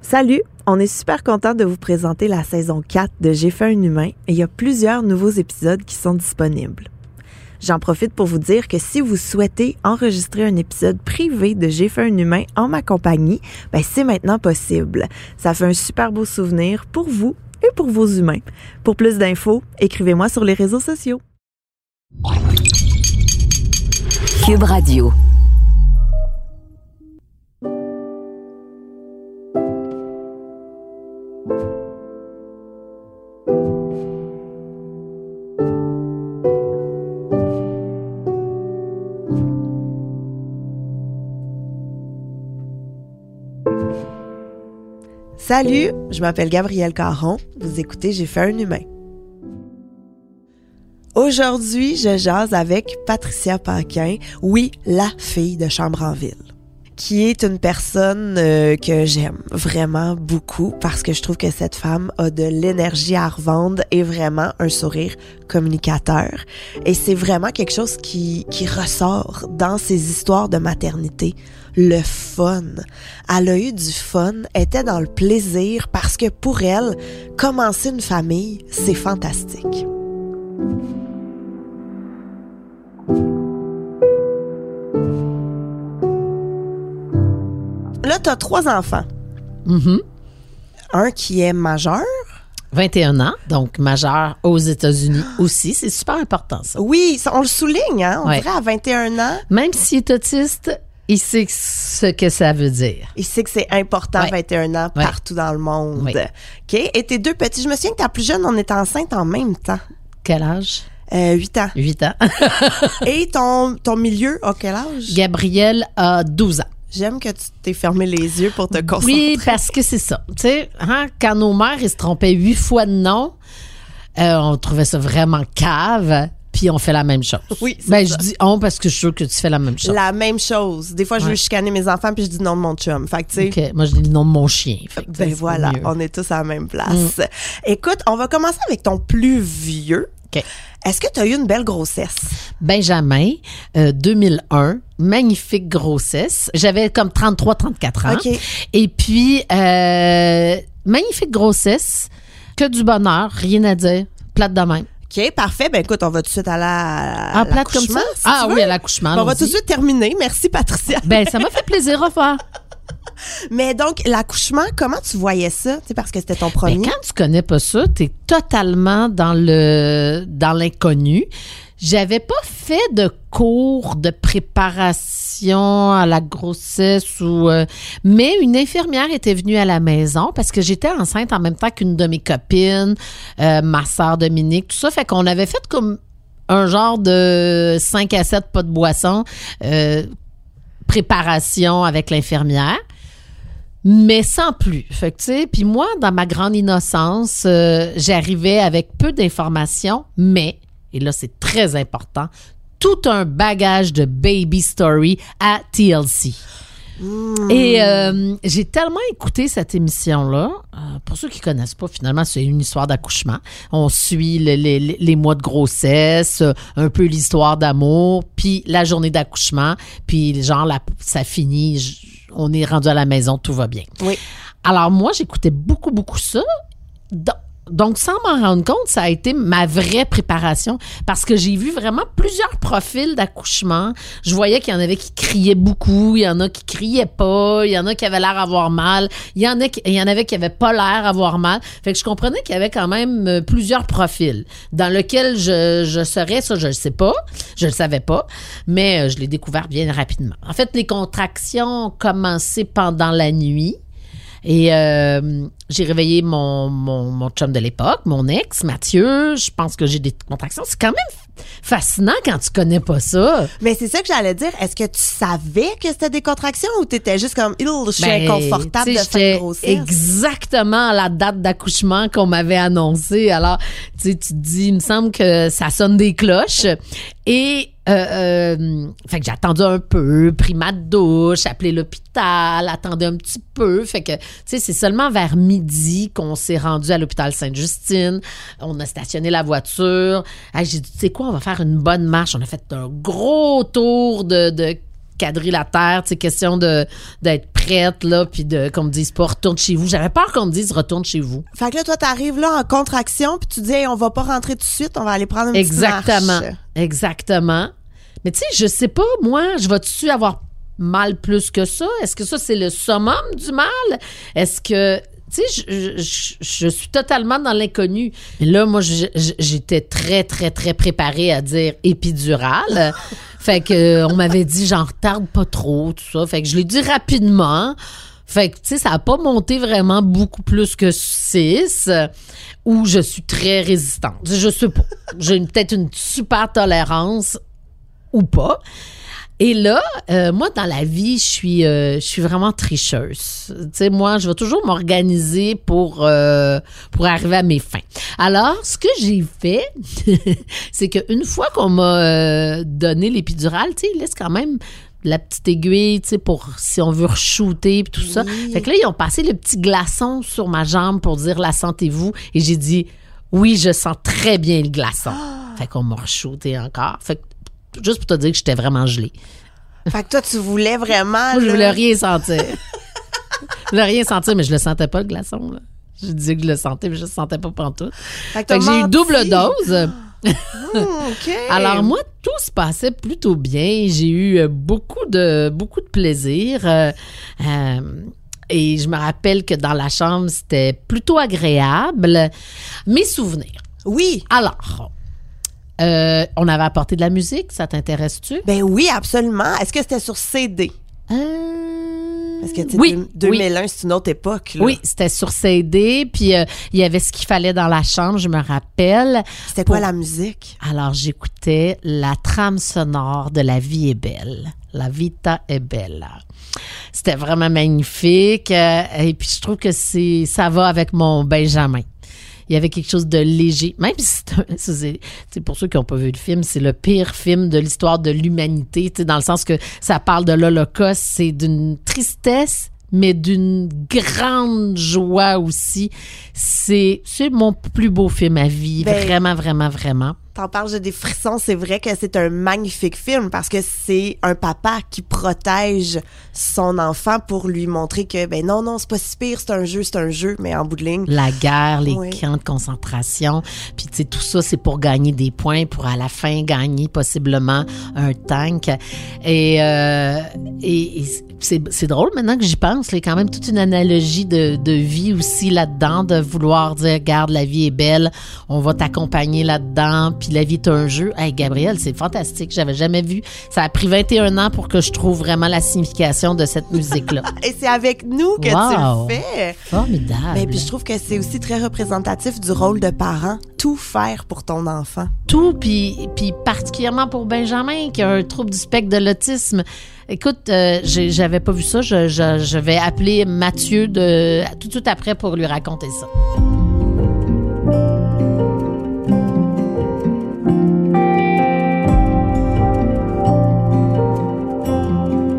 Salut, on est super content de vous présenter la saison 4 de J'ai fait un humain et il y a plusieurs nouveaux épisodes qui sont disponibles. J'en profite pour vous dire que si vous souhaitez enregistrer un épisode privé de J'ai fait un humain en ma compagnie, ben c'est maintenant possible. Ça fait un super beau souvenir pour vous et pour vos humains. Pour plus d'infos, écrivez-moi sur les réseaux sociaux. Cube Radio. Salut, je m'appelle Gabrielle Caron. Vous écoutez J'ai fait un humain. Aujourd'hui, je jase avec Patricia Paquin, oui, la fille de Chambre en Ville, qui est une personne euh, que j'aime vraiment beaucoup parce que je trouve que cette femme a de l'énergie à revendre et vraiment un sourire communicateur. Et c'est vraiment quelque chose qui, qui ressort dans ses histoires de maternité le fun. Elle a eu du fun, était dans le plaisir parce que pour elle, commencer une famille, c'est fantastique. Là, tu as trois enfants. Mhm. Un qui est majeur. 21 ans, donc majeur aux États-Unis aussi. C'est super important, ça. Oui, on le souligne, hein? On Ouais. dirait à 21 ans. Même s'il est autiste, il sait ce que ça veut dire. Il sait que c'est important, Ouais. 21 ans, Ouais. partout dans le monde. OK? Et tes deux petits, je me souviens que ta plus jeune, on était enceinte en même temps. Quel âge? Euh, 8 ans. 8 ans. Et ton, ton milieu, à quel âge? Gabriel a 12 ans. J'aime que tu t'es fermé les yeux pour te concentrer. Oui, parce que c'est ça. Tu sais, hein, quand nos mères, ils se trompaient huit fois de nom, euh, on trouvait ça vraiment cave, puis on fait la même chose. Oui, Ben, ça. je dis on parce que je suis sûre que tu fais la même chose. La même chose. Des fois, je veux chicaner mes enfants puis je dis non de mon chum. Fait que, tu sais, OK. Moi, je dis le nom de mon chien. Fait que, ben voilà. Mm. on est tous à la même place. Écoute, on va commencer avec ton plus vieux. OK. Est-ce que tu as eu une belle grossesse? Benjamin, euh, 2001, magnifique grossesse. J'avais comme 33-34 ans. OK. Et puis, euh, magnifique grossesse, que du bonheur, rien à dire, plate de même. OK, parfait. Ben écoute, on va tout de suite aller à, Ah, comme l'accouchement, si ah oui, à l'accouchement. Ben, on va tout de suite terminer. Merci, Patricia. Ben, ça m'a fait plaisir, au revoir. Mais donc, l'accouchement, comment tu voyais ça? Tu parce que c'était ton Mais premier. Ben, quand tu connais pas ça, tu es totalement dans le dans l'inconnu. J'avais pas fait de cours de préparation à la grossesse ou euh, mais une infirmière était venue à la maison parce que j'étais enceinte en même temps qu'une de mes copines, euh, ma sœur Dominique, tout ça fait qu'on avait fait comme un genre de 5 à 7 pas de boisson euh, préparation avec l'infirmière mais sans plus. Fait que, tu sais, puis moi, dans ma grande innocence, euh, j'arrivais avec peu d'informations, mais, et là, c'est très important, tout un bagage de baby story à TLC. Et euh, j'ai tellement écouté cette émission-là. euh, pour ceux qui connaissent pas, finalement, c'est une histoire d'accouchement. On suit le- les, mois de grossesse, euh, un peu l'histoire d'amour, puis la journée d'accouchement, puis genre la, ça finit, on est rendu à la maison, tout va bien. Oui. Alors moi, j'écoutais beaucoup, beaucoup ça. Do- Donc, sans m'en rendre compte, ça a été ma vraie préparation parce que j'ai vu vraiment plusieurs profils d'accouchement. Je voyais qu'il y en avait qui criaient beaucoup, il y en a qui criaient pas, il y en a qui avaient l'air d'avoir mal, il y en a qui, il y en avait qui avaient pas l'air d'avoir mal. Fait que je comprenais qu'il y avait quand même euh, plusieurs profils dans lesquels je, je serais, ça je le sais pas, je le savais pas, mais euh, je l'ai découvert bien rapidement. En fait, les contractions ont commencé pendant la nuit. Et euh, j'ai réveillé mon, mon, mon chum de l'époque, mon ex, Mathieu. Je pense que j'ai des contractions. C'est quand même fascinant quand tu connais pas ça. Mais c'est ça que j'allais dire. Est-ce que tu savais que c'était des contractions ou t'étais juste comme, il je suis Ben, inconfortable de faire une grossesse? Exactement à la date d'accouchement qu'on m'avait annoncé. Alors, tu sais, tu te dis, il me semble que ça sonne des cloches. Et, euh, euh, fait que j'ai attendu un peu, pris ma douche, appelé l'hôpital, attendu un petit peu. Fait que, tu sais, c'est seulement vers midi qu'on s'est rendu à l'hôpital Sainte-Justine. On a stationné la voiture. J'ai dit, tu sais quoi, on va faire une bonne marche. On a fait un gros tour de, de quadrilatère, tu sais, question de d'être prête là, puis de, qu'on me dise pas retourne chez vous. J'avais peur qu'on me dise retourne chez vous. Fait que là, toi, t'arrives là en contraction, puis tu dis, Hey, on va pas rentrer tout de suite, on va aller prendre une petite Exactement. marche. Exactement. Mais tu sais, je sais pas, moi, je vais-tu avoir mal plus que ça? Est-ce que ça, c'est le summum du mal? Est-ce que. Tu sais, je, je- je suis totalement dans l'inconnu. Là, moi, j'étais très, très, très préparée à dire épidurale. fait que on m'avait dit, j'en retarde pas trop, tout ça. Fait que je l'ai dit rapidement. Fait que, tu sais, ça a pas monté vraiment beaucoup plus que 6 ou je suis très résistante. Je sais pas. J'ai peut-être une super tolérance ou pas. Et là, euh, moi, dans la vie, je suis, euh, je suis vraiment tricheuse. Tu sais, moi, je vais toujours m'organiser pour, euh, pour arriver à mes fins. Alors, ce que j'ai fait, c'est qu'une fois qu'on m'a donné l'épidurale, tu sais, il laisse quand même la petite aiguille, tu sais, pour si on veut re-shooter puis tout ça. Fait que là, ils ont passé le petit glaçon sur ma jambe pour dire la sentez-vous? Et j'ai dit, oui, je sens très bien le glaçon. Fait qu'on m'a re-shooté encore. Fait que, juste pour te dire que j'étais vraiment gelée. Fait que toi, tu voulais vraiment. Moi, je voulais rien sentir. je voulais rien sentir, mais je le sentais pas, le glaçon. Là. Je disais que je le sentais, mais je le sentais pas pantoute. Fait que Fait t'as que j'ai eu double dose. OK. Alors moi, tout se passait plutôt bien. J'ai eu euh, beaucoup de beaucoup de plaisir. Euh, euh, et je me rappelle que dans la chambre, c'était plutôt agréable. Mes souvenirs. Oui. Alors, euh, on avait apporté de la musique, ça t'intéresse-tu? Ben oui, absolument. Est-ce que c'était sur CD? Euh, Parce que, tu sais, oui, deux- oui. 2001, c'est une autre époque, là. Oui, c'était sur CD, puis euh, il y avait ce qu'il fallait dans la chambre, je me rappelle. C'était quoi Pour- la musique? Alors, j'écoutais la trame sonore de La vie est belle. La vita est belle. C'était vraiment magnifique. et puis, je trouve que c'est ça va avec mon Benjamin. Il y avait quelque chose de léger. Même si c'est pour ceux qui n'ont pas vu le film, c'est le pire film de l'histoire de l'humanité, dans le sens que ça parle de l'Holocauste. C'est d'une tristesse, mais d'une grande joie aussi. C'est, mon plus beau film à vie. Ben, vraiment, vraiment, vraiment. T'en parles, j'ai des frissons. C'est vrai que c'est un magnifique film parce que c'est un papa qui protège son enfant pour lui montrer que, ben non, non, c'est pas si pire, c'est un jeu, c'est un jeu, mais en bout de ligne. la guerre, les Oui. camps de concentration. Puis, tu sais, tout ça, c'est pour gagner des points, pour à la fin gagner possiblement un tank. Et, euh, et, et c'est, c'est drôle maintenant que j'y pense. Il y a quand même toute une analogie de, de vie aussi là-dedans, de vouloir dire, regarde, la vie est belle, on va t'accompagner là-dedans, puis la vie est un jeu. Hey, Gabriel, c'est fantastique. J'avais jamais vu. Ça a pris 21 ans pour que je trouve vraiment la signification de cette musique-là. Et c'est avec nous que Wow. tu le fais. Formidable. Mais puis je trouve que c'est aussi très représentatif du rôle de parent. Tout faire pour ton enfant. tout, puis, puis particulièrement pour Benjamin, qui a un trouble du spectre de l'autisme. Écoute, euh, j'avais pas vu ça. Je, je- je vais appeler Mathieu de, tout de suite après pour lui raconter ça.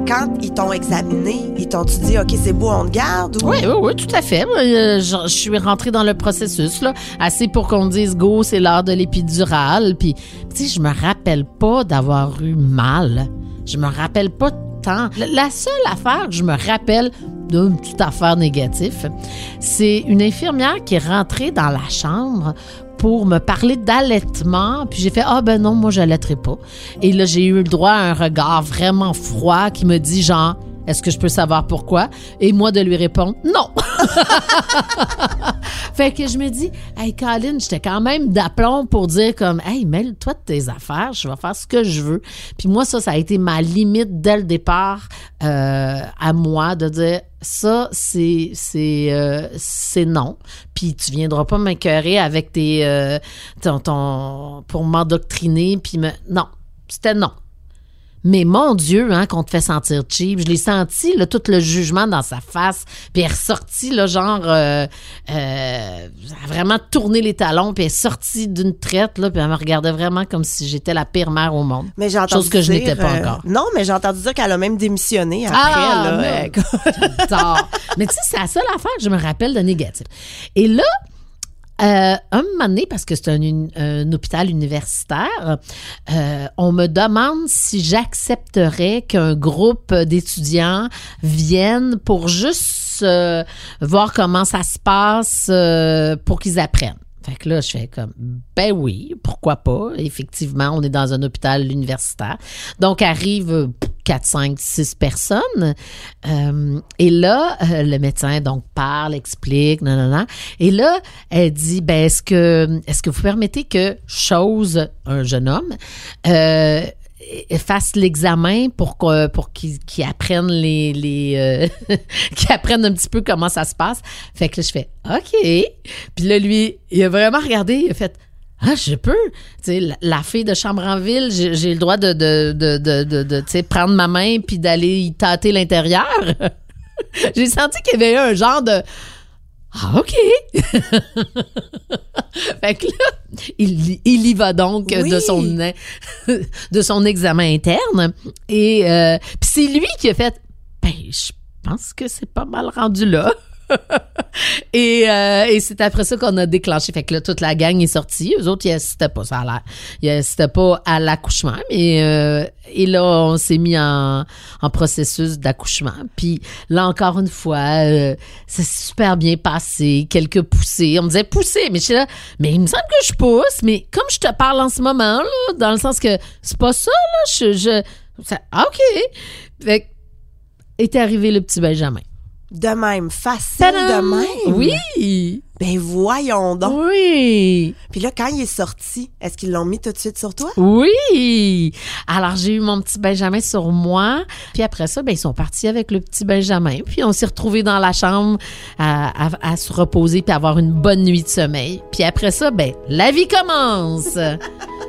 Quand ils t'ont examiné, ils t'ont-tu dit, OK, c'est beau, on te garde? Ou... Oui, oui, oui, tout à fait. Euh, je, je suis rentrée dans le processus, là, assez pour qu'on dise go, c'est l'heure de l'épidurale. Puis, tu sais, je me rappelle pas d'avoir eu mal. Je me rappelle pas tant. La- seule affaire que je me rappelle d'une petite affaire négative, c'est une infirmière qui est rentrée dans la chambre pour me parler d'allaitement. Puis j'ai fait Ah ben non, moi j'allaiterai pas. Et là, j'ai eu le droit à un regard vraiment froid qui me dit genre Est-ce que je peux savoir pourquoi? Et moi de lui répondre Non! fait que je me dis, hey Colin, j'étais quand même d'aplomb pour dire comme, hey, mêle-toi de tes affaires, je vais faire ce que je veux. Puis moi, ça, ça a été ma limite dès le départ euh, à moi de dire, ça, c'est c'est euh, c'est non. Puis tu viendras pas m'écœurer avec tes euh, ton, ton pour m'endoctriner puis me non, c'était non. Mais mon Dieu, hein, qu'on te fait sentir cheap. Je l'ai senti, là, tout le jugement dans sa face. Puis elle est ressortie, là, genre, euh, euh, elle a vraiment tourné les talons, puis elle est sortie d'une traite, là, puis elle me regardait vraiment comme si j'étais la pire mère au monde. Mais j'ai entendu Chose que je n'étais pas euh, encore. Non, mais j'ai entendu dire qu'elle a même démissionné après. Ah, là. non. Mais tu sais, c'est la seule affaire que je me rappelle de négatif. Et là, euh, un moment donné, parce que c'est un, hôpital universitaire, euh, on me demande si j'accepterais qu'un groupe d'étudiants vienne pour juste euh, voir comment ça se passe euh, pour qu'ils apprennent. Fait que là, je fais comme, ben oui, pourquoi pas? Effectivement, on est dans un hôpital universitaire. Donc, arrive euh, 4, 5, 6 personnes. Euh, et là, euh, le médecin, donc, parle, explique, non, non, non. Et là, elle dit, ben, est-ce que, est-ce que vous permettez que chose, un jeune homme, euh, fasse l'examen pour pour qu'il qu'il apprenne les, les euh, qu'il apprenne un petit peu comment ça se passe. Fait que là, je fais OK. Puis là, lui, il a vraiment regardé, il a fait ah, je peux. Tu la, la fille de chambre en ville, j'ai le droit de, de, de, de, de, prendre ma main puis d'aller y tâter l'intérieur. j'ai senti qu'il y avait eu un genre de ah, OK. fait que là, il, il y va donc Oui. de son de son examen interne. Et euh, puis c'est lui qui a fait Ben, je pense que c'est pas mal rendu là. et euh, et c'est après ça qu'on a déclenché. Fait que là, toute la gang est sortie. Eux autres, ils assistaient pas, ça a l'air. Ils pas à l'accouchement. Mais euh, et là, on s'est mis en, en processus d'accouchement. Puis là, encore une fois, euh, c'est super bien passé. Quelques poussées. On me disait pousser, mais je suis là, mais il me semble que je pousse. Mais comme je te parle en ce moment, là, dans le sens que c'est pas ça, là, je... je ça- ah, OK. Fait que est arrivé le petit Benjamin. De même, facile de même. Oui. Ben voyons donc. Oui. Puis là, quand il est sorti, est-ce qu'ils l'ont mis tout de suite sur toi? Oui. Alors, j'ai eu mon petit Benjamin sur moi. Puis après ça, ben, ils sont partis avec le petit Benjamin. Puis on s'est retrouvés dans la chambre à, à- à se reposer puis avoir une bonne nuit de sommeil. Puis après ça, ben, la vie commence.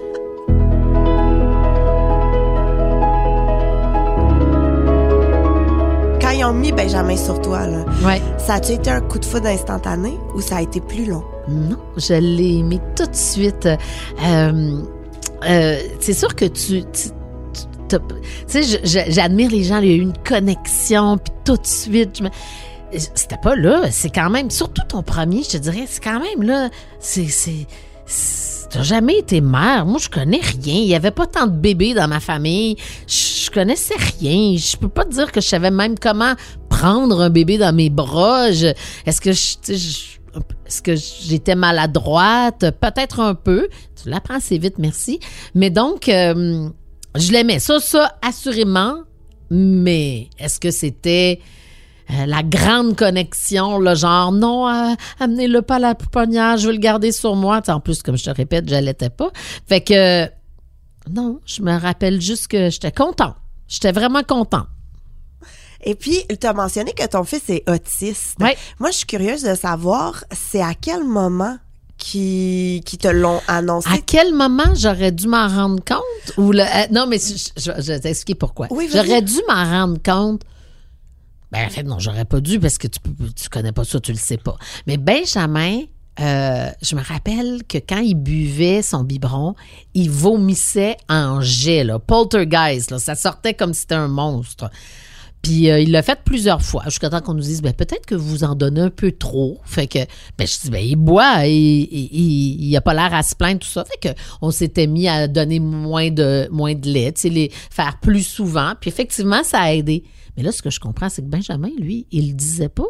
ont mis Benjamin sur toi, là, ouais. ça a-tu été un coup de foudre instantané ou ça a été plus long? Non, je l'ai aimé tout de suite. Euh, euh, c'est sûr que tu... tu tu sais, j'admire les gens, il y a eu une connexion, puis tout de suite, je me- c'était pas là, c'est quand même, surtout ton premier, je te dirais, c'est quand même là, c'est- t'as jamais été mère, moi je connais rien, il y avait pas tant de bébés dans ma famille, je, connaissais rien, je peux pas te dire que je savais même comment prendre un bébé dans mes bras, est-ce que je- est-ce que j'étais maladroite? Peut-être un peu. Tu l'apprends assez vite, merci. Mais donc, euh, je l'aimais. Ça, ça, assurément. Mais est-ce que c'était euh, la grande connexion, le genre, non, euh, amenez-le pas à la pouponnière, je veux le garder sur moi. En plus, comme je te répète, je l'allaitais pas. Fait que, non, je me rappelle juste que j'étais contente. J'étais vraiment contente. Et puis, tu as mentionné que ton fils est autiste. Ouais. Moi, je suis curieuse de savoir, c'est à quel moment qui, qui te l'ont annoncé? À quel moment j'aurais dû m'en rendre compte? Ou le, euh, non, mais je, je, je vais t'expliquer pourquoi. Oui, j'aurais dû m'en rendre compte. Ben, en fait, non, j'aurais pas dû parce que tu, tu connais pas ça, tu le sais pas. Mais Benjamin, euh, je me rappelle que quand il buvait son biberon, il vomissait en jet, là, poltergeist, là, ça sortait comme si c'était un monstre. Puis euh, il l'a fait plusieurs fois, jusqu'à temps qu'on nous dise, ben, peut-être que vous en donnez un peu trop. Fait que, ben, je dis, ben, il boit, il, il, a pas l'air à se plaindre, tout ça. Fait que on s'était mis à donner moins de, moins de lait, les faire plus souvent. Puis effectivement, ça a aidé. Mais là, ce que je comprends, c'est que Benjamin, lui, il le disait pas.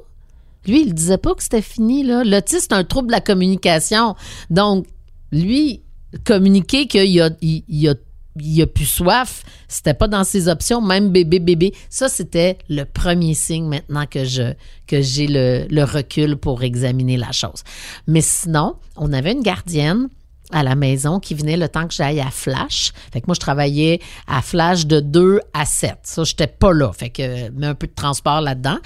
Lui, il disait pas que c'était fini. L'autisme, c'est un trouble de la communication. Donc, lui, communiquer qu'il a, il, a, plus soif, c'était pas dans ses options, même bébé, bébé. Ça, c'était le premier signe maintenant que j'ai le, le recul pour examiner la chose. Mais sinon, on avait une gardienne à la maison qui venait le temps que j'aille à Flash. Fait que moi, je travaillais à Flash de 2 à 7. Ça, j'étais pas là. Fait que, mais un peu de transport là-dedans.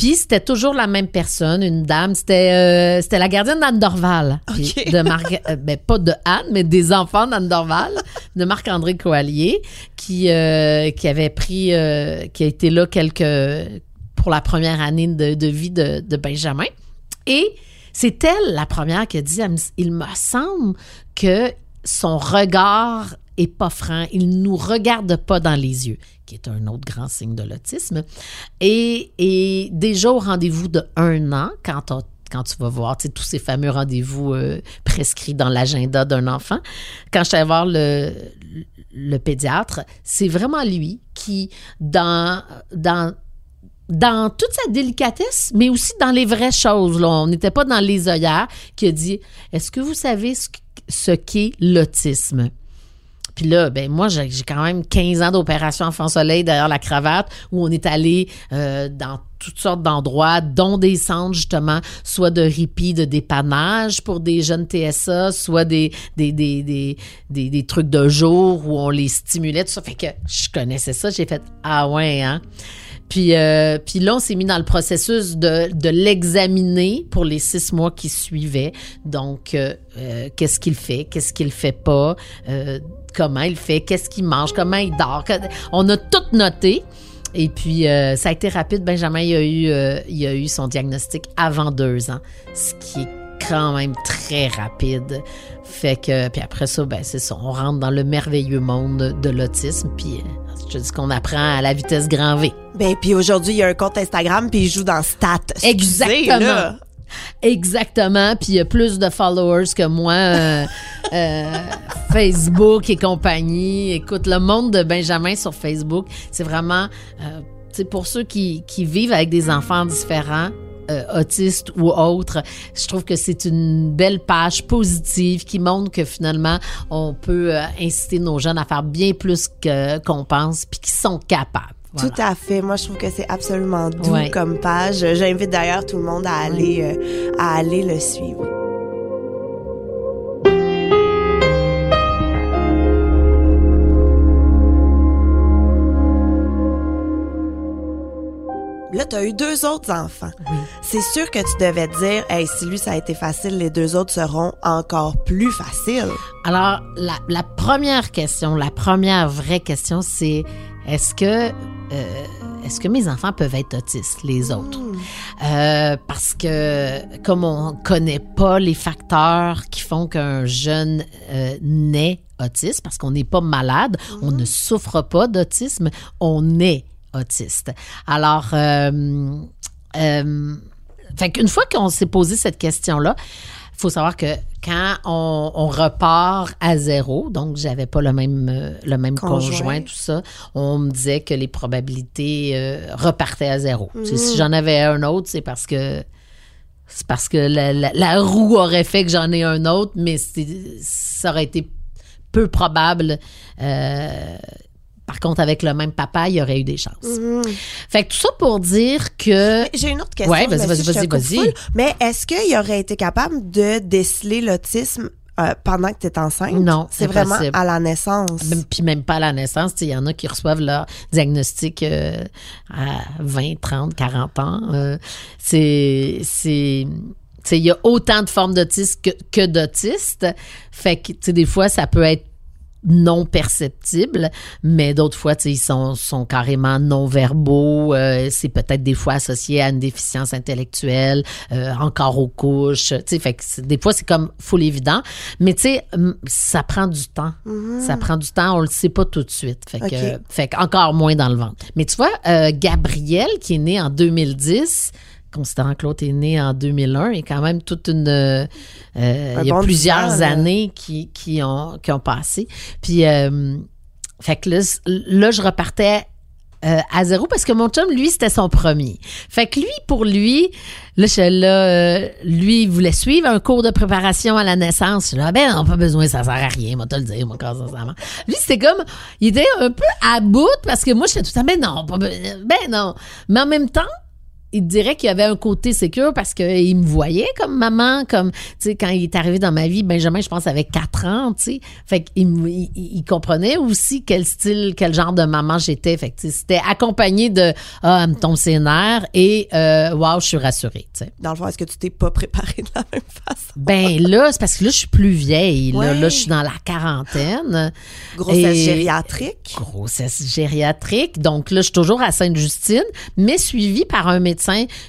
Puis c'était toujours la même personne, une dame. C'était euh, c'était la gardienne d'Anne Dorval. De Marc, euh, ben, pas de Anne, mais des enfants d'Anne Dorval, de Marc-André Coallier, qui, euh, qui avait pris, euh, qui a été là quelques, pour la première année de, de vie de, de Benjamin. Et c'est elle, la première, qui a dit, il me semble que son regard est pas franc. Il nous regarde pas dans les yeux, qui est un autre grand signe de l'autisme. Et, déjà au rendez-vous de un an, quand tu vas voir tous ces fameux rendez-vous euh, prescrits dans l'agenda d'un enfant. Quand je allée voir le, pédiatre, c'est vraiment lui qui, dans dans toute sa délicatesse, mais aussi dans les vraies choses. On n'était pas dans les œillères, qui a dit Est-ce que vous savez ce, qu'est l'autisme? Puis là, ben moi, j'ai j'ai quand même 15 ans d'opération Enfant Soleil derrière la cravate, où on est allé euh, dans toutes sortes d'endroits, dont des centres, justement, soit de répit, de dépannage pour des jeunes TSA, soit des, des, des, des, des, des trucs de jour où on les stimulait, tout ça. Fait que je connaissais ça. J'ai fait Ah ouais, hein? Puis, euh, là, on s'est mis dans le processus de, de l'examiner pour les six mois qui suivaient. Donc, euh, euh, qu'est-ce qu'il fait, qu'est-ce qu'il fait pas, euh, comment il fait, qu'est-ce qu'il mange, comment il dort? On a tout noté. Et puis, euh, ça a été rapide. Benjamin, il a, eu, il a eu son diagnostic avant deux ans, ce qui est quand même très rapide. Fait que, puis après ça, ben, c'est ça. On rentre dans le merveilleux monde de l'autisme. Puis, je dis qu'on apprend à la vitesse grand V. Ben, puis aujourd'hui, il y a un compte Instagram, puis il joue dans Stat. Exactement. Exactement. Puis il y a plus de followers que moi. euh, euh, Facebook et compagnie. Écoute, le monde de Benjamin sur Facebook, c'est vraiment, euh, pour ceux qui, qui vivent avec des enfants différents, euh, autistes ou autres, je trouve que c'est une belle page positive qui montre que finalement, on peut euh, inciter nos jeunes à faire bien plus que qu'on pense, puis qu'ils sont capables. Voilà. Tout à fait. Moi, je trouve que c'est absolument doux Ouais. comme page. J'invite d'ailleurs tout le monde à aller, euh, à aller le suivre. Là, tu as eu deux autres enfants. C'est sûr que tu devais te dire, hey, si lui, ça a été facile, les deux autres seront encore plus faciles. Alors, la, la première question, la première vraie question, c'est est-ce que euh, est-ce que mes enfants peuvent être autistes, les autres? Euh, parce que comme on connaît pas les facteurs qui font qu'un jeune euh, naît autiste, parce qu'on n'est pas malade, on ne souffre pas d'autisme, on est autiste. Alors, euh, euh, fait qu'une fois qu'on s'est posé cette question-là, il faut savoir que quand on, on repart à zéro, donc j'avais pas le même euh, le même Conjoint. conjoint. tout ça, on me disait que les probabilités euh, repartaient à zéro. Si j'en avais un autre, c'est parce que c'est parce que la, la- la roue aurait fait que j'en ai un autre, mais ça aurait été peu probable. Euh, par contre, avec le même papa, il y aurait eu des chances. Fait que tout ça pour dire que J'ai une autre question. Ouais, vas-y, vas-y, vas-y, full. Mais est-ce qu'il aurait été capable de déceler l'autisme euh, pendant que tu es enceinte? Non, C'est vraiment impossible. à la naissance. Même- Puis même pas à la naissance, il y en a qui reçoivent leur diagnostic euh, à 20, 30, 40 ans. Euh, c'est il y a autant de formes d'autisme que, que d'autistes. Fait que, tu sais, des fois, ça peut être non perceptible, mais d'autres fois, tu sais, ils sont, sont carrément non-verbaux. euh, c'est peut-être des fois associé à une déficience intellectuelle, euh, encore aux couches. Tu sais, fait que des fois, c'est comme full évident. Mais tu sais, ça prend du temps. Ça prend du temps, on le sait pas tout de suite. Fait que, fait que encore moins dans le ventre. Mais tu vois, euh, Gabriel, qui est né en 2010, considérant que l'autre est né en 2001, est quand même toute une... euh, euh, il y a bon plusieurs années qui, qui, ont, qui ont passé. Puis, euh, fait que là, là, je repartais euh, à zéro parce que mon chum, lui, c'était son premier. Fait que lui, pour lui, là, je suis là, lui, il voulait suivre un cours de préparation à la naissance. Je là, ben non, pas besoin, ça sert à rien, moi, te le dire, moi, quand à- Lui, c'était comme, il était un peu à bout parce que moi, j'étais tout temps, ben non, pas, be- ben non. Mais en même temps, il dirait qu'il y avait un côté sécure parce qu'il me voyait comme maman, comme, tu sais, quand il est arrivé dans ma vie, Benjamin, je pense, avait 4 ans, tu sais. Fait qu'il il, il comprenait aussi quel style, quel genre de maman j'étais. Fait que, c'était accompagné de, ah, elle me tombe ses nerfs et, euh, wow, je suis rassurée, tu sais. Dans le fond, est-ce que tu t'es pas préparé de la même façon? Ben là, c'est parce que là, je suis plus vieille. Là, là je suis dans la quarantaine. Grossesse Et- gériatrique? grossesse gériatrique. Donc là, je suis toujours à Sainte-Justine, mais suivie par un médecin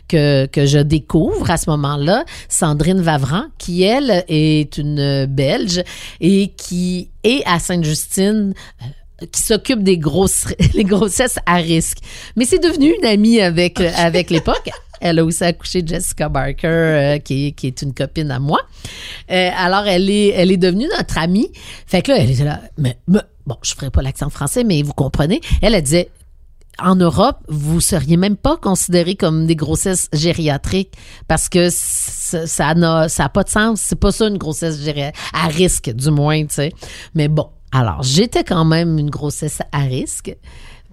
que, que je découvre à ce moment-là, Sandrine Vavran, qui, elle, est une Belge et qui est à Sainte-Justine. euh, qui s'occupe des grosses les grossesses à risque. Mais c'est devenu une amie avec avec l'époque. Elle a aussi accouché Jessica Barker, euh, qui, est- qui est une copine à moi. Euh, alors, elle est, elle est devenue notre amie. Fait que là, elle était là. Mais, mais- bon, je ferai pas l'accent français, mais vous comprenez. Elle, elle disait, en Europe, vous seriez même pas considéré comme des grossesses gériatriques parce que ça n'a ça pas de sens. C'est pas ça une grossesse gériatrique à risque du moins, tu sais. Mais bon, alors j'étais quand même une grossesse à risque.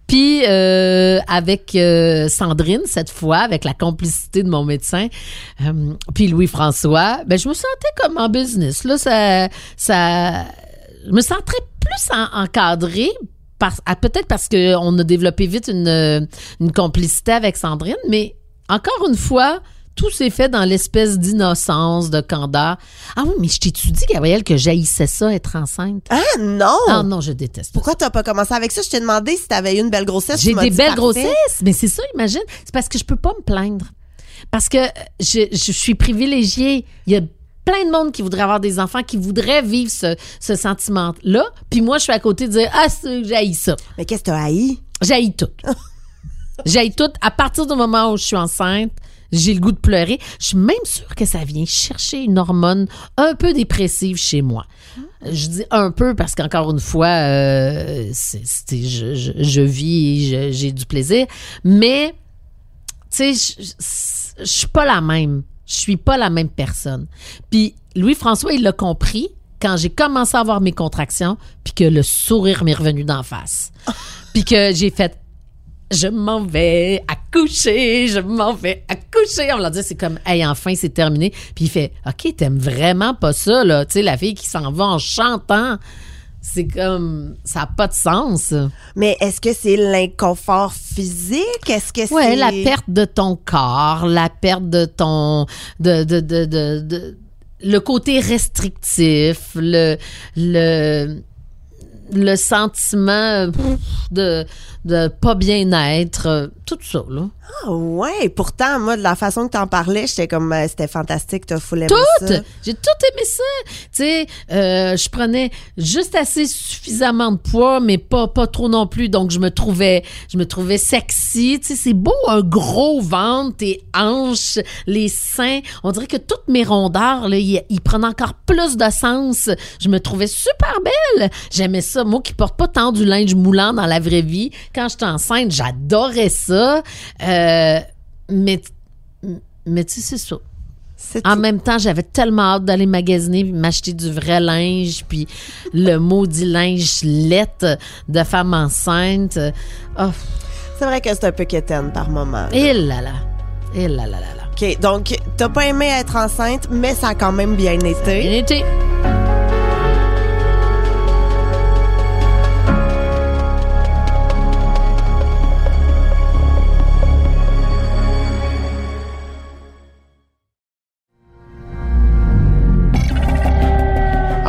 Puis euh, avec euh, Sandrine cette fois, avec la complicité de mon médecin, euh, puis Louis-François, ben je me sentais comme en business. Là, ça, ça, je me sentais plus en- encadrée. Ah, peut-être parce qu'on a développé vite une, euh, une complicité avec Sandrine, mais encore une fois, tout s'est fait dans l'espèce d'innocence, de candeur. Ah oui, mais je t'ai-tu dit, Gabrielle, que j'haïssais ça, être enceinte? Ah non! Ah non, je déteste. Pourquoi t'as pas commencé avec ça? Je t'ai demandé si t'avais eu une belle grossesse. J'ai des belles parfait. grossesses, mais c'est ça, imagine. C'est parce que je peux pas me plaindre. Parce que je, je suis privilégiée. Il y a plein de monde qui voudrait avoir des enfants, qui voudraient vivre ce, ce sentiment-là. Puis moi, je suis à côté de dire, ah, j'ai ça. Mais qu'est-ce que t'as haï? J'ai tout. J'ai tout. À partir du moment où je suis enceinte, j'ai le goût de pleurer. Je suis même sûre que ça vient chercher une hormone un peu dépressive chez moi. Je dis un peu parce qu'encore une fois, euh, je, je- je vis j'ai du plaisir. Mais, tu sais, je- je je suis pas la même. Je suis pas la même personne. Puis Louis-François, il l'a compris quand j'ai commencé à avoir mes contractions, puis que le sourire m'est revenu d'en face. Puis que j'ai fait je m'en vais accoucher, je m'en vais accoucher. On me l'a dit, c'est comme, hey, enfin, c'est terminé. Puis il fait, OK, t'aimes vraiment pas ça, là. Tu sais, la fille qui s'en va en chantant. C'est comme, ça n'a pas de sens. Mais est-ce que c'est l'inconfort physique? Est-ce que Ouais, c'est. la perte de ton corps, la perte de ton. de, de, de, de, de- le côté restrictif, le. le le sentiment pff, de, de pas bien-être, euh, tout ça, là. Ah ouais, pourtant, moi, de la façon que t'en parlais, j'étais comme, euh, c'était fantastique, t'as full aimé Tout! ça. J'ai tout aimé ça. Tu sais, euh, je prenais juste assez suffisamment de poids, mais pas, pas trop non plus. Donc, je me trouvais, je me trouvais sexy. Tu sais, c'est beau, un gros ventre, tes hanches, les seins. On dirait que toutes mes rondeurs, là, ils, prennent encore plus de sens. Je me trouvais super belle. J'aimais ça. Moi qui porte pas tant du linge moulant dans la vraie vie, quand j'étais enceinte, j'adorais ça. Euh, mais, mais tu sais, c'est ça. En tout. même temps, j'avais tellement hâte d'aller magasiner puis m'acheter du vrai linge, puis le maudit linge lette de femme enceinte. Oh, C'est vrai que c'est un peu quétaine par moment. là. et là là. Et là là là là. OK, donc, t'as pas aimé être enceinte, mais ça a quand même bien été. Bien été.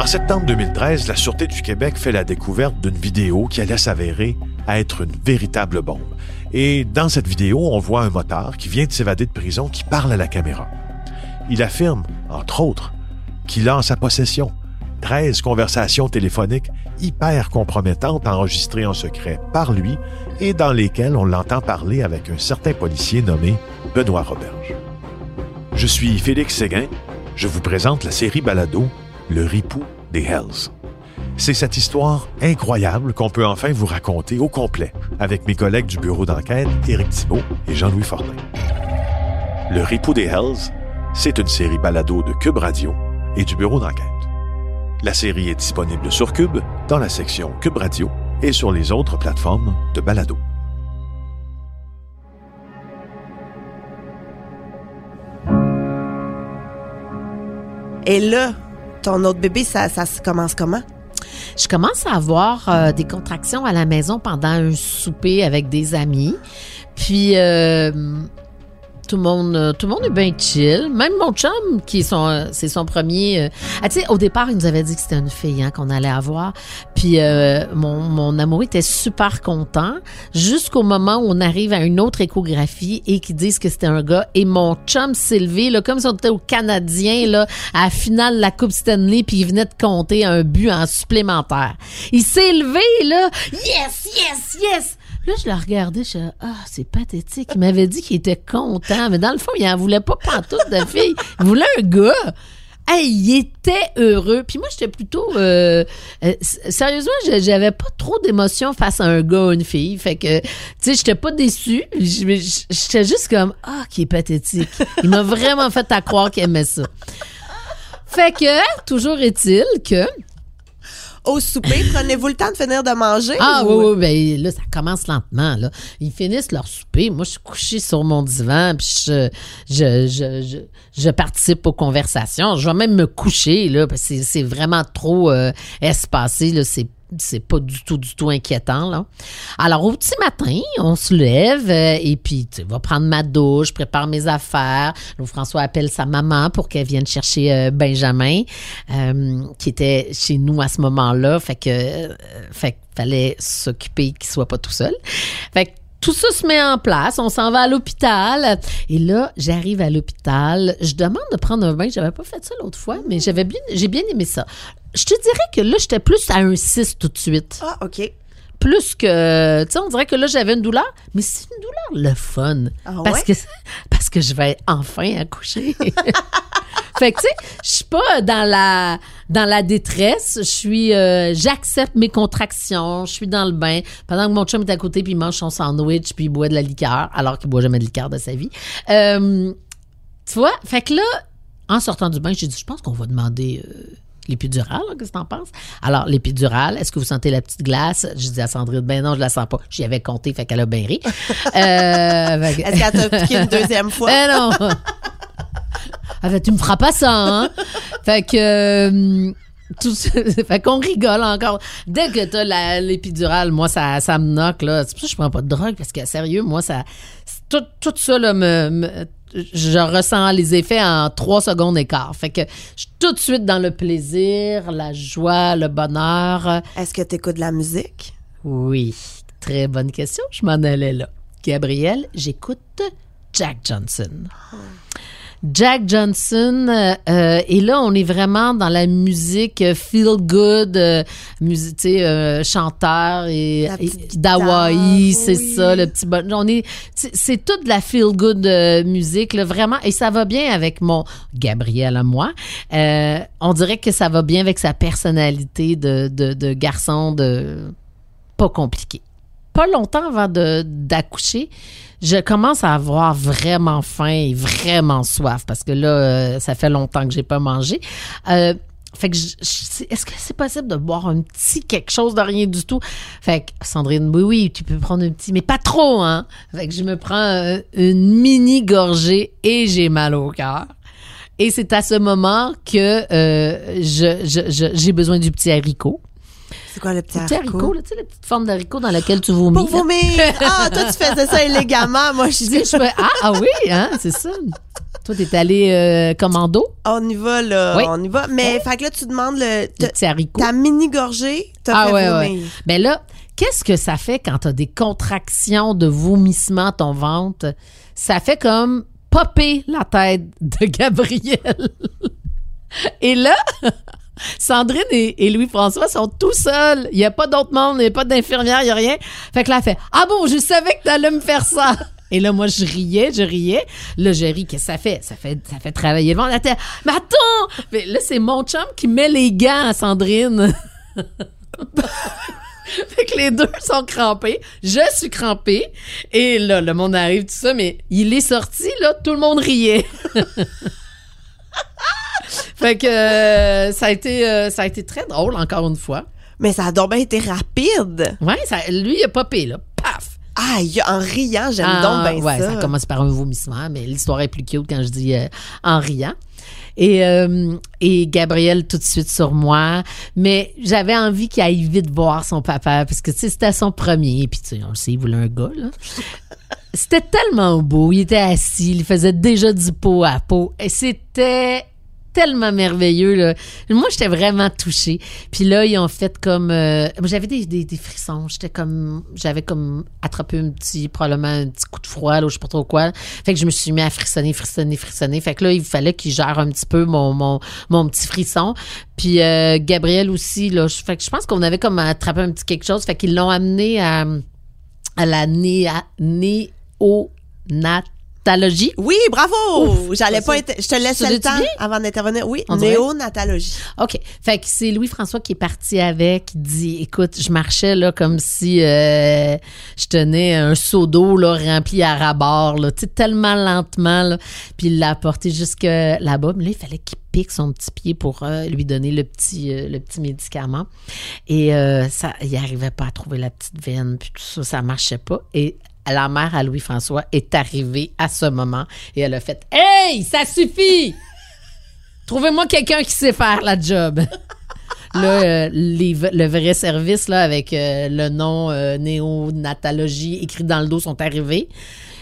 Septembre 2013, la Sûreté du Québec fait la découverte d'une vidéo qui allait s'avérer être une véritable bombe. Et dans cette vidéo, on voit un motard qui vient de s'évader de prison qui parle à la caméra. Il affirme, entre autres, qu'il a en sa possession 13 conversations téléphoniques hyper compromettantes enregistrées en secret par lui et dans lesquelles on l'entend parler avec un certain policier nommé Benoît Roberge. Je suis Félix Séguin. Je vous présente la série Balado Le Ripou des Hells. C'est cette histoire incroyable qu'on peut enfin vous raconter au complet avec mes collègues du bureau d'enquête Éric Thibault et Jean-Louis Fortin. Le Ripou des Hells, c'est une série balado de Cube Radio et du bureau d'enquête. La série est disponible sur Cube, dans la section Cube Radio et sur les autres plateformes de balado. Et là, ton autre bébé, ça, commence comment? Je commence à avoir euh, des contractions à la maison pendant un souper avec des amis. Puis euh, tout le monde, euh, tout le monde est bien chill. Même mon chum, qui est son, euh, c'est son premier. euh, ah, tu sais, au départ, il nous avait dit que c'était une fille hein, qu'on allait avoir. Puis euh, mon, mon amoureux était super content jusqu'au moment où on arrive à une autre échographie et qu'ils disent que c'était un gars. Et mon chum s'est levé, là, comme si on était au Canadien, là, à la finale de la Coupe Stanley, puis il venait de compter un but en supplémentaire. Il s'est levé, là. Yes, yes, yes! Là, je le regardais, je ah, c'est pathétique. Il m'avait dit qu'il était content, mais dans le fond, il en voulait pas pantoute de fille. Il voulait un gars. Hey, il était heureux. Puis moi, j'étais plutôt... euh, euh, sérieusement, j'avais pas trop d'émotions face à un gars ou une fille. Fait que, tu sais, j'étais pas déçue. J'étais juste comme, ah, qui est pathétique. Il m'a vraiment fait à croire qu'il aimait ça. Fait que, toujours est-il que... Au souper, prenez-vous le temps de finir de manger? Ah ou- oui, oui, ben là, ça commence lentement. Là. Ils finissent leur souper. Moi, je suis couchée sur mon divan, puis je, je, je, je, participe aux conversations. Je vais même me coucher, là, parce que c'est- c'est vraiment trop euh, espacé. Là. C'est c'est pas du tout, du tout inquiétant, là. Alors, au petit matin, on se lève euh, et puis, tu sais, va prendre ma douche, prépare mes affaires. Là, François appelle sa maman pour qu'elle vienne chercher euh, Benjamin, euh, qui était chez nous à ce moment-là. Fait que, fait qu'il fallait s'occuper qu'il soit pas tout seul. Fait que tout ça se met en place. On s'en va à l'hôpital. Et là, j'arrive à l'hôpital. Je demande de prendre un bain. J'avais pas fait ça l'autre fois, mais j'avais bien, j'ai bien aimé ça. Je te dirais que là, j'étais plus à un 6 tout de suite. Ah, OK. Plus que, tu sais, on dirait que là, j'avais une douleur, mais c'est une douleur le fun. Ah parce, ouais? que, parce que je vais enfin accoucher. fait que, tu sais, je suis pas dans la, dans la détresse. Je suis, euh, j'accepte mes contractions. Je suis dans le bain. Pendant que mon chum est à côté, puis il mange son sandwich, puis il boit de la liqueur, alors qu'il boit jamais de liqueur de sa vie. Euh, tu vois? Fait que là, en sortant du bain, j'ai dit, je pense qu'on va demander euh, l'épidurale. Qu'est-ce que t'en penses? Alors, l'épidurale, est-ce que vous sentez la petite glace? J'ai dit à Sandrine, ben non, je la sens pas. J'y avais compté, fait qu'elle a bien ri. Euh, fait Est-ce qu'elle t'a piqué une deuxième fois? ben non! Elle fait, tu me feras pas ça, hein? fait que. euh, tout ça- fait qu'on rigole encore. Dès que t'as la- l'épidurale, moi, ça, ça me knock, là. C'est pour ça que je prends pas de drogue, parce que, sérieux, moi, ça. Tout, tout ça, là, me, me- Je ressens les effets en trois secondes et quart. Fait que je suis tout de suite dans le plaisir, la joie, le bonheur. Est-ce que tu écoutes de la musique? Oui, très bonne question. Je m'en allais là. Gabriel, j'écoute Jack Johnson. Jack Johnson, euh, euh, et là, on est vraiment dans la musique euh, feel good, euh, musique, euh, chanteur et, d'Hawaï, c'est oui. ça, le petit bon. On est, c'est- toute la feel good musique, là, vraiment, et ça va bien avec mon Gabriel à moi. On dirait que ça va bien avec sa personnalité de, de, de garçon de pas compliqué. Pas longtemps avant de- d'accoucher, je commence à avoir vraiment faim et vraiment soif parce que là, euh, ça fait longtemps que j'ai pas mangé. Euh, fait que est-ce que c'est possible de boire un petit quelque chose de rien du tout? Fait que Sandrine, oui, oui, tu peux prendre un petit, mais pas trop, hein? Fait que je me prends euh, une mini gorgée et j'ai mal au cœur. Et c'est à ce moment que euh, j'ai besoin du petit haricot. C'est quoi le petit Le petit haricot, haricot? là, tu sais, la petite forme d'haricot dans laquelle tu vomis. Pour vomir! Ah, toi, tu faisais ça élégamment. Moi, je Je dis, dis, je fais, ah, ah oui, hein, c'est ça. Toi, t'es allé euh, commando, on y va, là. Oui. On y va. Mais, fait que là, tu demandes le, le petit haricot. ta mini-gorgée, t'as Ah fait ouais, vomir. ouais. Ben là, qu'est-ce que ça fait quand t'as des contractions de vomissement à ton ventre? Ça fait comme popper la tête de Gabriel. Et là, Sandrine et, Louis-François sont tout seuls. Il n'y a pas d'autre monde, il n'y a pas d'infirmière, il n'y a rien. Fait que là, elle fait Ah bon, je savais que t'allais me faire ça. Et là, moi, je riais, je riais. Là, je ris, qu'est-ce que ça fait? Ça fait, ça fait travailler le. Elle était, Mais attends! Là, c'est mon chum qui met les gants à Sandrine. Fait que les deux sont crampés. Je suis crampée. Et là, le monde arrive, tout ça, mais il est sorti, là, tout le monde riait. fait que euh, ça, a été, euh, ça a été très drôle, encore une fois. Mais ça a donc bien été rapide. Ça, lui, il a popé, là. Paf! Ah, il- en riant, j'aime Ah, donc bien ouais, ça. ça commence par un vomissement, mais l'histoire est plus cute quand je dis euh, en riant. Et, euh, et Gabriel tout de suite sur moi. Mais j'avais envie qu'il aille vite voir son papa, parce que tu sais, c'était son premier. Puis tu sais, on le sait, il voulait un gars, là. C'était tellement beau. Il était assis, il faisait déjà du pot à pot. Et c'était tellement merveilleux. Là. Moi, j'étais vraiment touchée. Puis là, ils ont fait comme... euh, j'avais des, des, des frissons. J'étais comme... J'avais comme attrapé un petit... Probablement un petit coup de froid, là, je sais pas trop quoi. Fait que je me suis mis à frissonner, frissonner, frissonner. Fait que là, il fallait qu'il gère un petit peu mon, mon, mon petit frisson. Puis euh, Gabriel aussi, là. Fait que je pense qu'on avait comme attrapé un petit quelque chose. Fait qu'ils l'ont amené à à la néa- néonatologie. Oui, bravo! J'allais pas être, je te laisse le temps avant d'intervenir. Oui, On néonatologie. OK. Fait que c'est Louis-François qui est parti avec. Il dit Écoute, je marchais là comme si euh, je tenais un seau d'eau là, rempli à rabord, là, tu sais, tellement lentement. Là. Puis il l'a apporté jusque là-bas. Mais là, il fallait qu'il pique son petit pied pour euh, lui donner le petit, euh, le petit médicament. Et euh, ça, il n'arrivait pas à trouver la petite veine, puis tout ça, ça marchait pas. Et la mère à Louis-François est arrivée à ce moment et elle a fait Hey, ça suffit! Trouvez-moi quelqu'un qui sait faire la job. Là, euh, les le vrai service là, avec euh, le nom euh, néonatologie écrit dans le dos sont arrivés.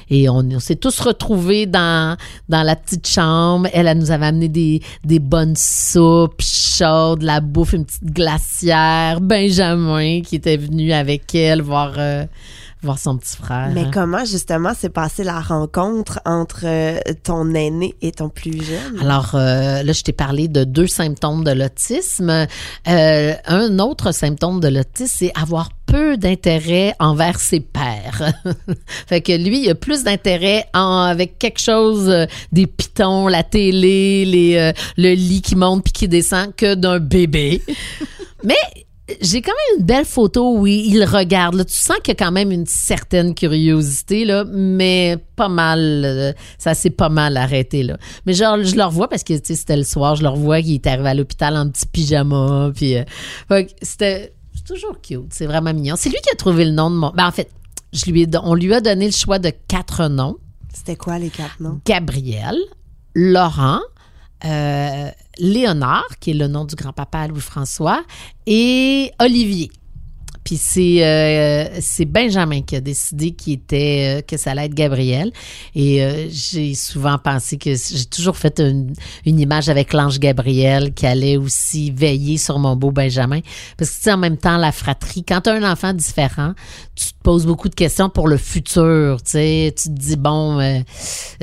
Et on, on s'est tous retrouvés dans, dans la petite chambre. Elle, elle nous avait amené des, des bonnes soupes chaudes, la bouffe, une petite glacière. Benjamin qui était venu avec elle voir, euh, voir son petit frère. Mais comment, justement, s'est passée la rencontre entre euh, ton aîné et ton plus jeune? Alors euh, là, je t'ai parlé de deux symptômes de l'autisme. Euh, un autre symptôme de l'autisme, c'est avoir peu d'intérêt envers ses pairs. fait que lui, il a plus d'intérêt en- avec quelque chose, euh, des pitons, la télé, les, euh, le lit qui monte puis qui descend, que d'un bébé. Mais j'ai quand même une belle photo où il regarde. Là. Tu sens qu'il y a quand même une certaine curiosité, là, mais pas mal. euh, ça s'est pas mal arrêté. Là. Mais genre, je le revois parce que c'était le soir, je le revois qu'il est arrivé à l'hôpital en petit pyjama. Puis, euh, c'était toujours cute. C'est vraiment mignon. C'est lui qui a trouvé le nom de mon. Ben, en fait, je lui ai, on lui a donné le choix de quatre noms. C'était quoi les quatre noms? Gabriel, Laurent, euh, Léonard, qui est le nom du grand-papa Louis-François, et Olivier. Puis c'est euh, c'est Benjamin qui a décidé qu'il était euh, que ça allait être Gabriel. Et euh, j'ai souvent pensé que j'ai toujours fait une, une image avec l'ange Gabriel qui allait aussi veiller sur mon beau Benjamin. Parce que tu sais en même temps la fratrie quand tu as un enfant différent tu te poses beaucoup de questions pour le futur tu sais. Tu te dis bon euh,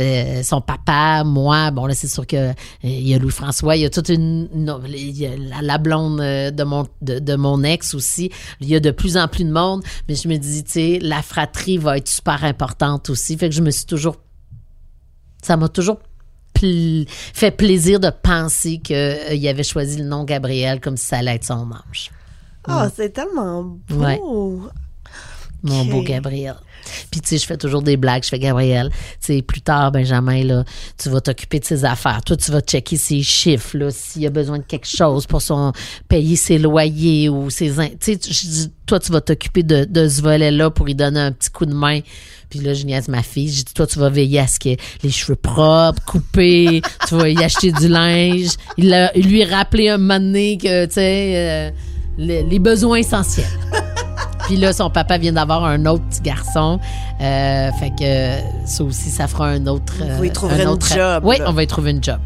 euh, son papa moi bon là c'est sûr que il y a Louis François il y a toute une, il y a la, blonde de mon de, de mon ex aussi. Il y a de plus en plus de monde mais je me dis tu sais la fratrie va être super importante aussi fait que je me suis toujours ça m'a toujours pl- fait plaisir de penser qu'il avait choisi le nom Gabriel comme si ça allait être son ange. Oh, c'est tellement beau! Ouais. Mon beau Gabriel. Puis, tu sais, je fais toujours des blagues. Je fais Gabriel. Tu sais, plus tard, Benjamin, là, tu vas t'occuper de ses affaires. Toi, tu vas checker ses chiffres, là, s'il a besoin de quelque chose pour son, payer ses loyers ou ses, tu sais, toi, tu vas t'occuper de, de ce volet-là pour lui donner un petit coup de main. Puis là, je niaise ma fille. Je dis, toi, tu vas veiller à ce ait les cheveux propres, coupés. tu vas y acheter du linge. Il, a, il lui a rappelé un moment donné que, tu sais, euh, les, les besoins essentiels. Puis là, son papa vient d'avoir un autre petit garçon. Euh, fait que ça aussi, ça fera un autre. Vous y euh, trouverez un une autre- job, Oui, on va y trouver une job.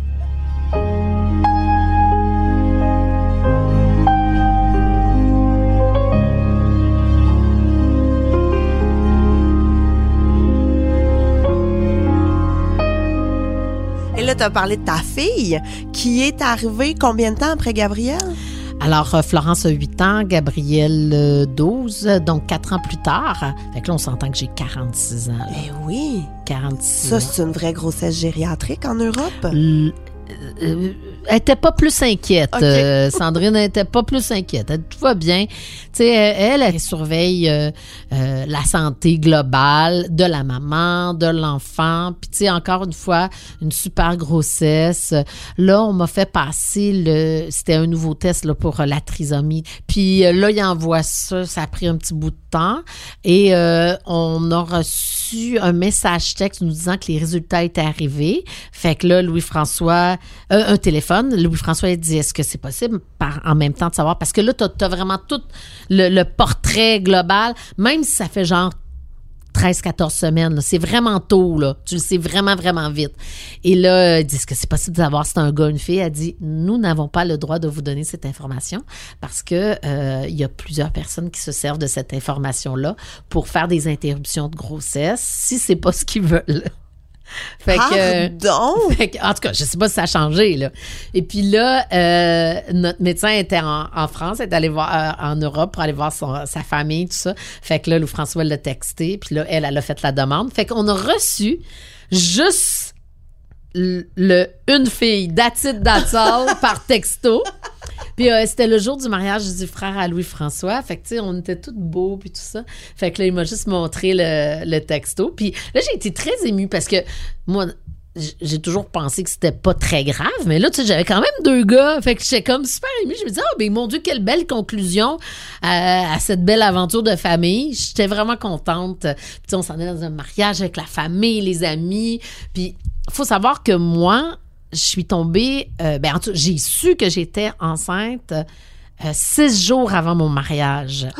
Et là, tu as parlé de ta fille qui est arrivée combien de temps après Gabriel? Alors, euh, Florence a 8 ans, Gabriel euh, 12, donc 4 ans plus tard. Fait que là, on s'entend que j'ai 46 ans. là. Eh oui! 46 Ça, c'est une vraie grossesse gériatrique en Europe? L- euh, elle était pas plus inquiète. Euh, Sandrine n'était pas plus inquiète. Elle, tout va bien. Tu sais, elle, elle, elle surveille euh, euh, la santé globale de la maman, de l'enfant. Puis, tu sais, encore une fois, une super grossesse. Là, on m'a fait passer le... C'était un nouveau test là, pour la trisomie. Puis là, il envoie ça. Ça a pris un petit bout de temps. Et on a reçu un message texte nous disant que les résultats étaient arrivés. Fait que là, Louis-François, un téléphone, Louis-François dit est-ce que c'est possible en même temps de savoir? Parce que là, tu as, vraiment tout le, portrait global, même si ça fait genre 13-14 semaines. C'est vraiment tôt, là. Tu le sais vraiment, vraiment vite. Et là, il dit, est-ce que c'est possible de savoir si c'est un gars ou une fille? Elle dit, nous n'avons pas le droit de vous donner cette information parce que euh, il y a plusieurs personnes qui se servent de cette information-là pour faire des interruptions de grossesse si c'est pas ce qu'ils veulent. Fait que, Pardon? fait que- en tout cas, je sais pas si ça a changé, là. Et puis là, euh, notre médecin était en, en France, est allé voir euh, en Europe pour aller voir son- sa famille, tout ça. Fait que là, Lou François l'a texté, puis là, elle, elle a fait la demande. Fait qu'on a reçu juste le, le- une fille, that's all, par texto. Puis euh, c'était le jour du mariage du frère à Louis-François. Fait que, tu sais, on était tous beaux puis tout ça. Fait que là, il m'a juste montré le, texto. Puis là, j'ai été très émue parce que moi, j'ai toujours pensé que c'était pas très grave. Mais là, tu sais, j'avais quand même deux gars. Fait que j'étais comme super émue. Je me disais, oh, ben mon Dieu, quelle belle conclusion à, à cette belle aventure de famille. J'étais vraiment contente. Puis, on s'en est dans un mariage avec la famille, les amis. Puis, faut savoir que moi, je suis tombée, euh, ben, j'ai su que j'étais enceinte euh, six jours avant mon mariage.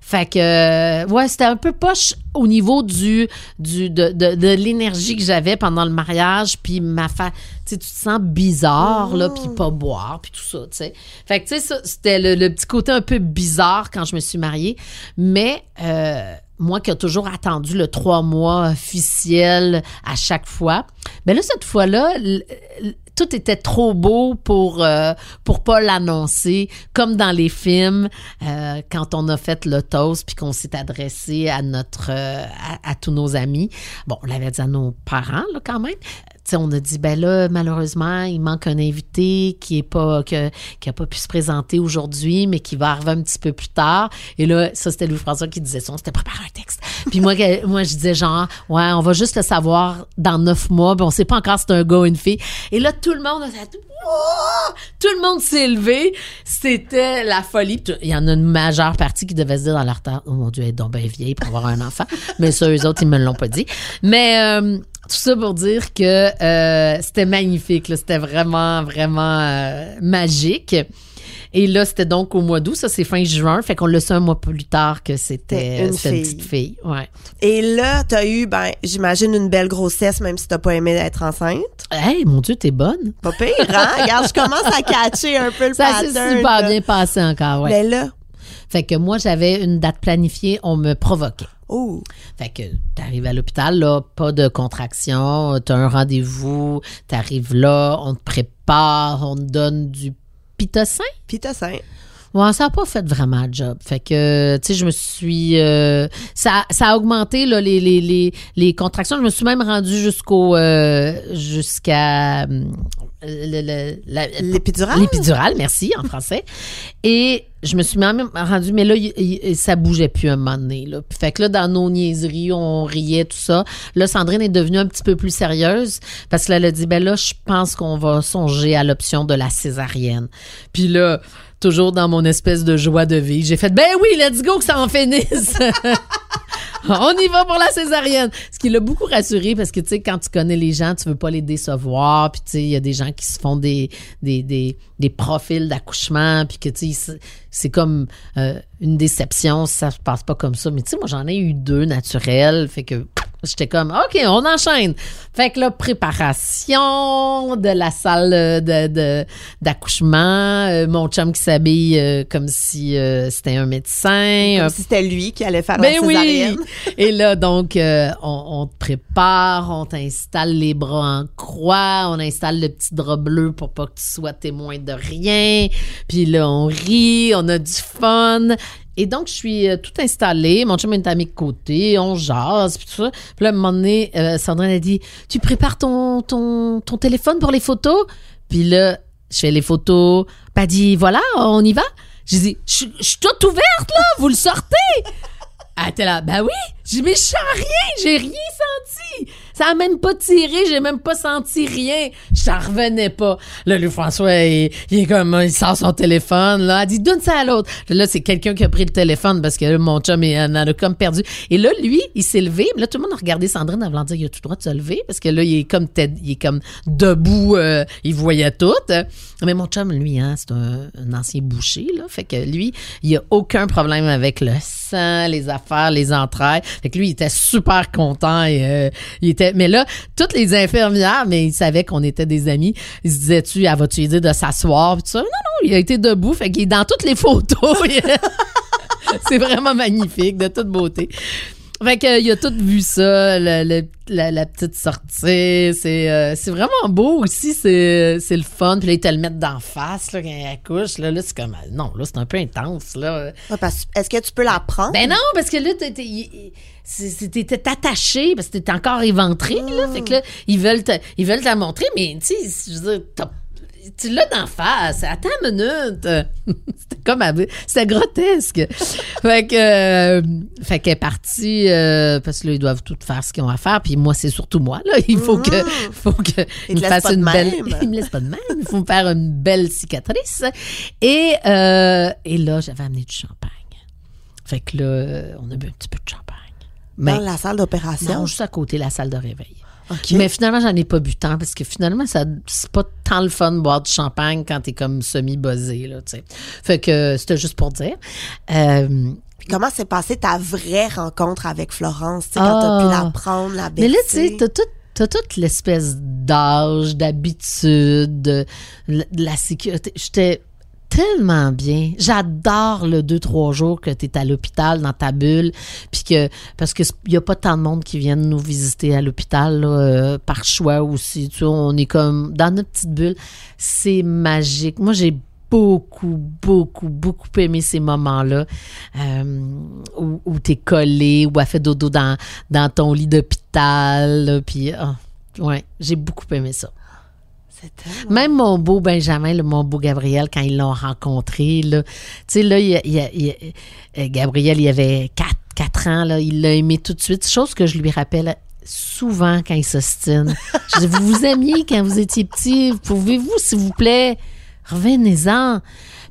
Fait que, euh, ouais, c'était un peu poche au niveau du, du de, de, de l'énergie que j'avais pendant le mariage, puis ma fa... Tu sais, tu te sens bizarre, là, puis pas boire, puis tout ça, tu sais. Fait que, tu sais, ça, c'était le, le petit côté un peu bizarre quand je me suis mariée. Mais, euh, moi qui ai toujours attendu le trois mois officiel à chaque fois, ben là, cette fois-là, tout était trop beau pour euh, pour pas l'annoncer comme dans les films euh, quand on a fait le toast puis qu'on s'est adressé à notre euh, à, tous nos amis. Bon on l'avait dit à nos parents là quand même on a dit ben là malheureusement il manque un invité qui est pas que, qui a pas pu se présenter aujourd'hui mais qui va arriver un petit peu plus tard. Et là ça c'était Louis François qui disait ça. On s'était préparé un texte. Puis moi moi je disais genre ouais on va juste le savoir dans neuf mois. Puis on sait pas encore si c'est un gars ou une fille. Et là tout le monde a fait Wouah! tout le monde s'est levé. C'était la folie. Il y en a une majeure partie qui devait se dire dans leur temps oh mon dieu elle est donc bien vieille pour avoir un enfant mais ça eux autres ils me l'ont pas dit. Mais euh, tout ça pour dire que euh, c'était magnifique c'était vraiment vraiment euh, magique et là, c'était donc au mois d'août, ça c'est fin juin, fait qu'on le sait un mois plus tard que c'était une petite fille. Ouais. Et là, t'as eu, ben, j'imagine une belle grossesse, même si t'as pas aimé être enceinte. Hey, mon Dieu, t'es bonne. Pas pire, hein? Regarde, je commence à catcher un peu le Ça s'est pattern. super là. bien passé encore, ouais. Mais là, Fait que moi, j'avais une date planifiée, on me provoquait. Oh, Fait que t'arrives à l'hôpital, là, pas de contraction, t'as un rendez-vous, t'arrives là, on te prépare, on te donne du pitocin? sein. Ouais, ça n'a pas fait vraiment le job. Fait que, tu sais, je me suis... euh, ça, ça a augmenté, là, les, les, les, les contractions. Je me suis même rendue jusqu'au... euh, jusqu'à... hum, L'épidurale? L'épidurale, merci, en français. Et je me suis même rendue, mais là, il- il- ça bougeait plus un moment donné. Là. Fait que là, dans nos niaiseries, on riait, tout ça. Là, Sandrine est devenue un petit peu plus sérieuse parce qu'elle a dit, ben là, je pense qu'on va songer à l'option de la césarienne. Puis là, toujours dans mon espèce de joie de vie, j'ai fait, ben oui, let's go, que ça en finisse. On y va pour la césarienne. Ce qui l'a beaucoup rassuré parce que, tu sais, quand tu connais les gens, tu veux pas les décevoir. Puis, tu sais, il y a des gens qui se font des, des, profils d'accouchement. Puis que, tu sais, c'est- comme euh, une déception ça se passe pas comme ça. Mais, tu sais, moi, j'en ai eu deux naturels. Fait que j'étais comme, OK, on enchaîne. Fait que là, préparation de la salle de, de- d'accouchement. Euh, mon chum qui s'habille euh, comme si euh, c'était un médecin. Comme si c'était lui qui allait faire ben la oui! césarienne. Et là, donc, on, on te prépare, on t'installe les bras en croix, on installe le petit drap bleu pour pas que tu sois témoin de rien. Puis là, on rit, on a du fun. Et donc, je suis euh, tout installée. Mon chum est à mes côtés, on jase, puis tout ça. Puis là, à un moment donné, euh, Sandrine a dit Tu prépares ton, ton, téléphone pour les photos Puis là, je fais les photos. Elle dit Voilà, on y va. J'ai dit je suis toute ouverte, là, vous le sortez elle était là, ben oui. J'ai mais je sens rien, j'ai rien senti. Ça a même pas tiré, j'ai même pas senti rien. Je t'en revenais pas. Là, le François, il, il est comme, il sort son téléphone, là. Elle dit, donne ça à l'autre. Là, c'est quelqu'un qui a pris le téléphone parce que là, mon chum, il en a comme perdu. Et là, lui, il s'est levé. Là, tout le monde a regardé Sandrine en voulant dire, il a tout le droit de se lever parce que là, il est comme, tête- il est comme debout, euh, il voyait tout. Mais mon chum, lui, hein, c'est un, un ancien boucher, là. Fait que lui, il a aucun problème avec le sang, les affaires, les entrailles. Fait que lui, il était super content euh, il était. Mais là, toutes les infirmières, mais ils savaient qu'on était des amis. Ils se disaient, tu, elle va-tu aider de s'asseoir? Non, non, il a été debout. Fait qu'il est dans toutes les photos. c'est vraiment magnifique, de toute beauté. Fait que, il a tout vu ça, le- le- la, la petite sortie. C'est euh, c'est vraiment beau aussi. C'est le fun. Puis là, ils te le mettent d'en face là, quand elle accouche. Là, là c'est comme. Non, là, c'est un peu intense. Là. Ouais, Est-ce que tu peux la prendre? Ben non, parce que là, t'étais attaché parce que t'étais encore éventré. Là, fait que là, ils veulent te, ils veulent te la montrer, mais tu sais, je veux dire, t'as- tu l'as d'en face. Attends une minute. C'était comme. à- C'était grotesque. fait que. euh, fait qu'elle est partie euh, parce que là, ils doivent tout faire ce qu'ils ont à faire. Puis moi, c'est surtout moi. Là. Il faut que. faut que il me fasse une belle. Il me laisse pas de même. Il faut me faire une belle cicatrice. Et, euh, et là, j'avais amené du champagne. Fait que là, on a bu un petit peu de champagne. Mais Dans la salle d'opération? non, juste à côté, la salle de réveil. Mais finalement, j'en ai pas bu tant parce que finalement, ça c'est pas tant le fun de boire du champagne quand t'es comme semi-buzzé, là. Fait que euh, c'était juste pour dire. Euh, Puis comment s'est passée ta vraie rencontre avec Florence, sais, quand t'as Ah. pu la prendre, la mais baisser? là, tu sais, t'as tout. T'as toute l'espèce d'âge, d'habitude, de, de la sécurité. J'étais tellement bien. J'adore le deux, trois jours que tu es à l'hôpital dans ta bulle. Puis que, parce qu'il n'y a pas tant de monde qui viennent nous visiter à l'hôpital, là, euh, par choix aussi. Tu vois, on est comme dans notre petite bulle. C'est magique. Moi, j'ai beaucoup, beaucoup, beaucoup aimé ces moments-là euh, où, t'es collé, où elle fait dodo dans, dans ton lit d'hôpital. Puis, ah, ouais, j'ai beaucoup aimé ça. Même mon beau Benjamin, le, mon beau Gabriel, quand ils l'ont rencontré, là, tu sais, là, il, euh, Gabriel, il avait 4, quatre ans, là, il l'a aimé tout de suite, chose que je lui rappelle souvent quand il s'ostine. Je dis, vous vous aimiez quand vous étiez petit, pouvez-vous, s'il vous plaît, revenez-en?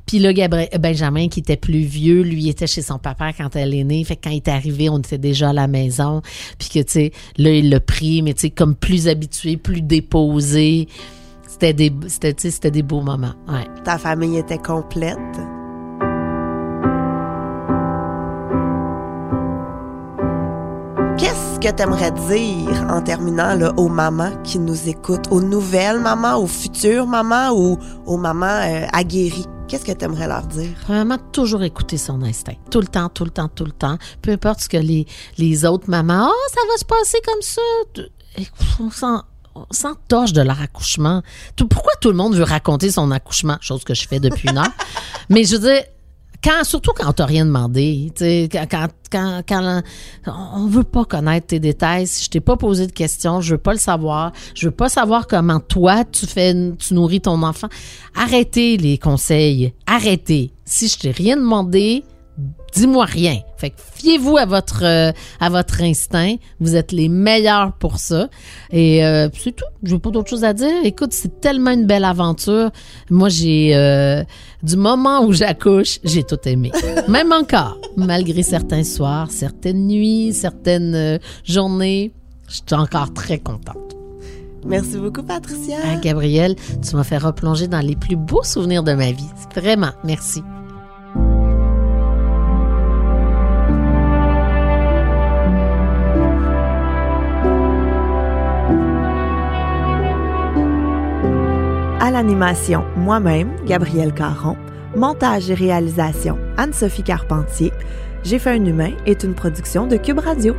Puis là, Gabriel, euh, Benjamin, qui était plus vieux, lui, était chez son papa quand elle est née. Fait que quand il est arrivé, on était déjà à la maison. Puis que, tu sais, là, il l'a pris, mais tu sais, comme plus habitué, plus déposé. C'était des, c'était, des beaux moments. Ouais. Ta famille était complète? Qu'est-ce que tu aimerais dire en terminant là, aux mamans qui nous écoutent, aux nouvelles mamans, aux futures mamans ou aux mamans euh, aguerries? Qu'est-ce que tu aimerais leur dire? Premièrement, toujours écouter son instinct. Tout le temps, tout le temps, tout le temps. Peu importe ce que les, les autres mamans, oh, ça va se passer comme ça. Tu- On on s'en torche de leur accouchement. Tout- pourquoi tout le monde veut raconter son accouchement? Chose que je fais depuis une heure. Mais je veux dire, quand, surtout quand on t'a rien demandé, quand, quand, quand, quand on veut pas connaître tes détails, si je t'ai pas posé de questions, je veux pas le savoir, je veux pas savoir comment toi tu fais, tu nourris ton enfant. Arrêtez les conseils, arrêtez. Si je t'ai rien demandé, dis-moi rien. Fait que fiez-vous à votre euh, à votre instinct. Vous êtes les meilleurs pour ça. Et euh, c'est tout. Je n'ai pas d'autre chose à dire. Écoute, c'est tellement une belle aventure. Moi, j'ai euh, du moment où j'accouche, j'ai tout aimé. Même encore, malgré certains soirs, certaines nuits, certaines journées, je suis encore très contente. Merci beaucoup, Patricia. Ah, Gabrielle, tu m'as fait replonger dans les plus beaux souvenirs de ma vie. Vraiment, merci. À l'animation, moi-même, Gabrielle Caron. Montage et réalisation, Anne-Sophie Carpentier. J'ai fait un humain est une production de Cube Radio.